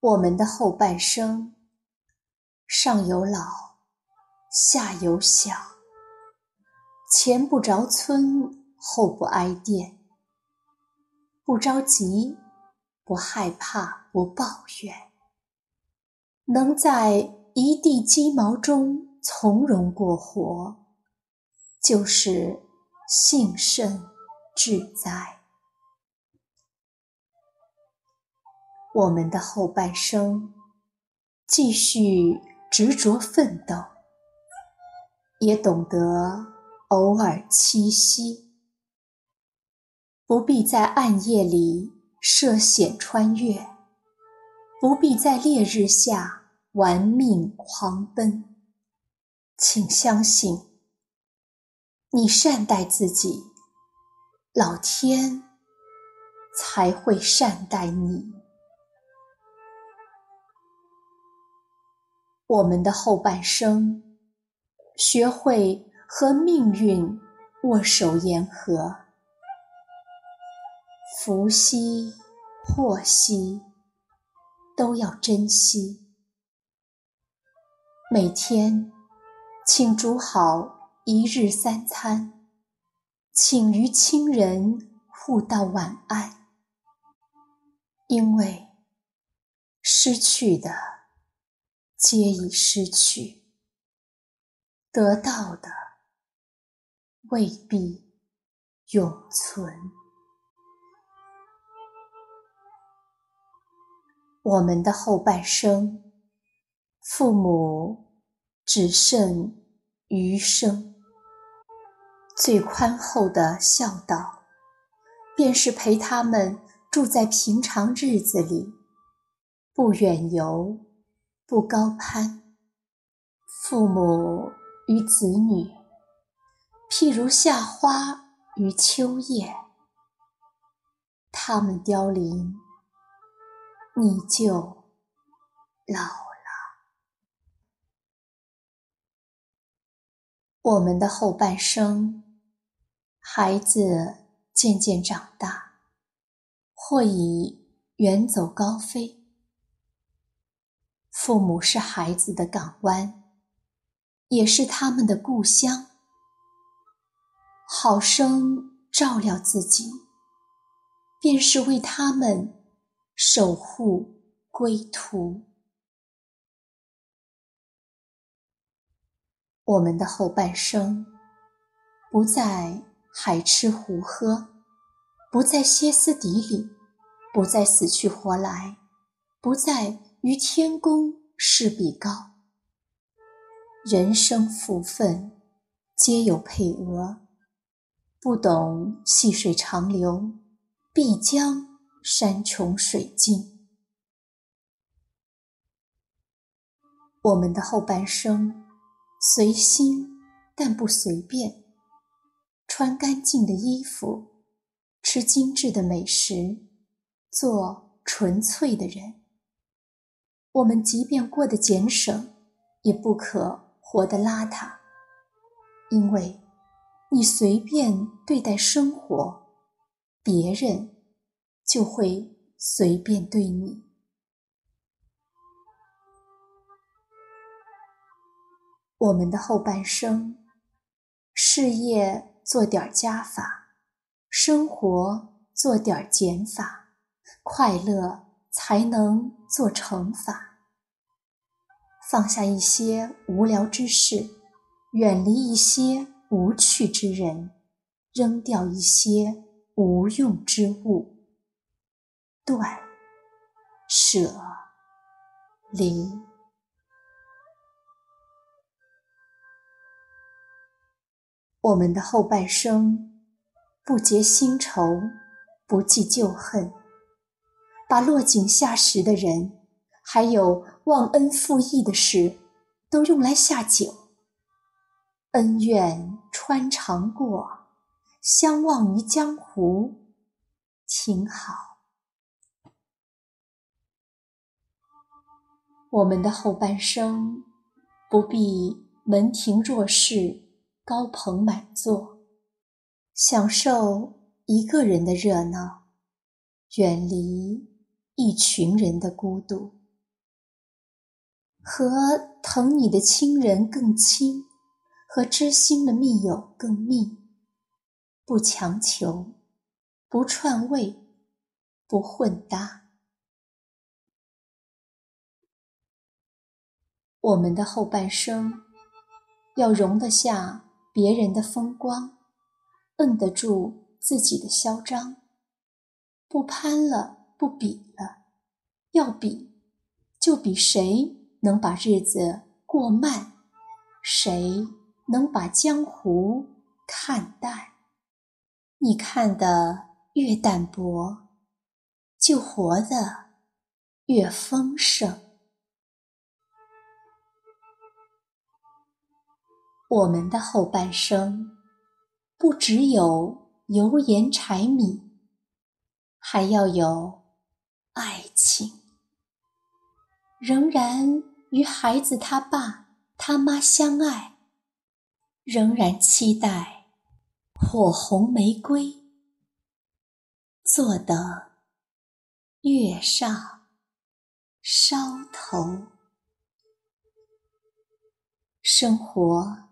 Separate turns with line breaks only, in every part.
我们的后半生，上有老，下有小，前不着村，后不挨电，不着急，不害怕，不抱怨，能在一地鸡毛中从容过活，就是幸甚至哉。我们的后半生，继续执着奋斗，也懂得偶尔栖息，不必在暗夜里涉险穿越，不必在烈日下玩命狂奔。请相信，你善待自己，老天才会善待你。我们的后半生，学会和命运握手言和，福兮祸兮，都要珍惜。每天，请煮好一日三餐，请与亲人互道晚安，因为失去的。皆已失去，得到的未必永存。我们的后半生，父母只剩余生，最宽厚的孝道，便是陪他们住在平常日子里，不远游。不高攀，父母与子女，譬如夏花与秋叶，他们凋零，你就老了。我们的后半生，孩子渐渐长大，或已远走高飞。父母是孩子的港湾，也是他们的故乡。好生照料自己，便是为他们守护归途。我们的后半生，不再海吃胡喝，不再歇斯底里，不再死去活来，不再。与天公试比高，人生福分皆有配额，不懂细水长流，必将山穷水尽。我们的后半生，随心但不随便，穿干净的衣服，吃精致的美食，做纯粹的人。我们即便过得俭省，也不可活得邋遢，因为，你随便对待生活，别人就会随便对你。我们的后半生，事业做点加法，生活做点减法，快乐。才能做乘法，放下一些无聊之事，远离一些无趣之人，扔掉一些无用之物，断舍离。我们的后半生，不结新仇，不记旧恨。把落井下石的人，还有忘恩负义的事，都用来下酒。恩怨穿肠过，相忘于江湖，挺好。我们的后半生，不必门庭若市、高朋满座，享受一个人的热闹，远离一群人的孤独。和疼你的亲人更亲，和知心的密友更密。不强求，不串位，不混搭。我们的后半生，要容得下别人的风光，摁得住自己的嚣张。不攀了，不比了，要比，就比谁能把日子过慢，谁能把江湖看淡。你看得越淡薄，就活得越丰盛。我们的后半生，不只有油盐柴米，还要有爱情。仍然与孩子他爸他妈相爱，仍然期待。火红玫瑰，坐等月上梢头。生活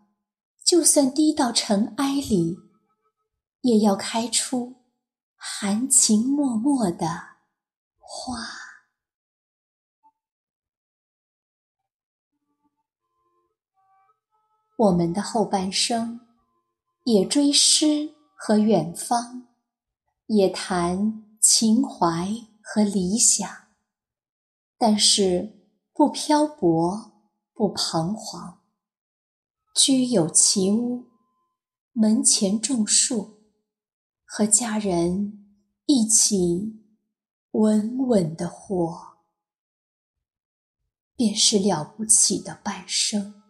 就算低到尘埃里，也要开出含情脉脉的花。我们的后半生。也追诗和远方，也谈情怀和理想，但是不漂泊，不彷徨。居有其屋，门前种树，和家人一起稳稳的活，便是了不起的半生。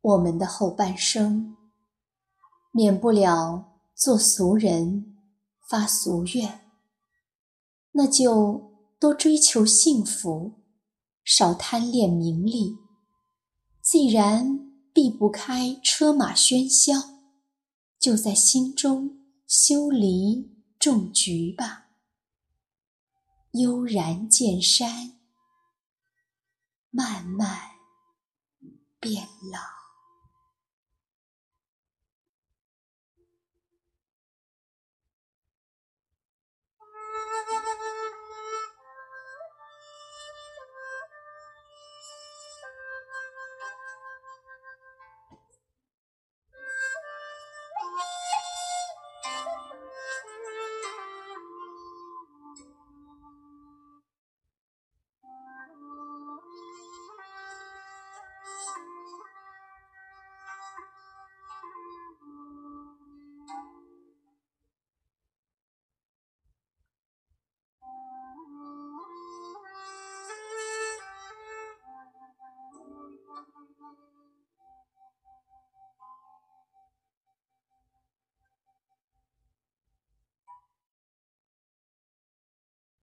我们的后半生，免不了做俗人，发俗愿。那就多追求幸福，少贪恋名利。既然避不开车马喧嚣，就在心中修篱种菊吧。悠然见山，慢慢变老。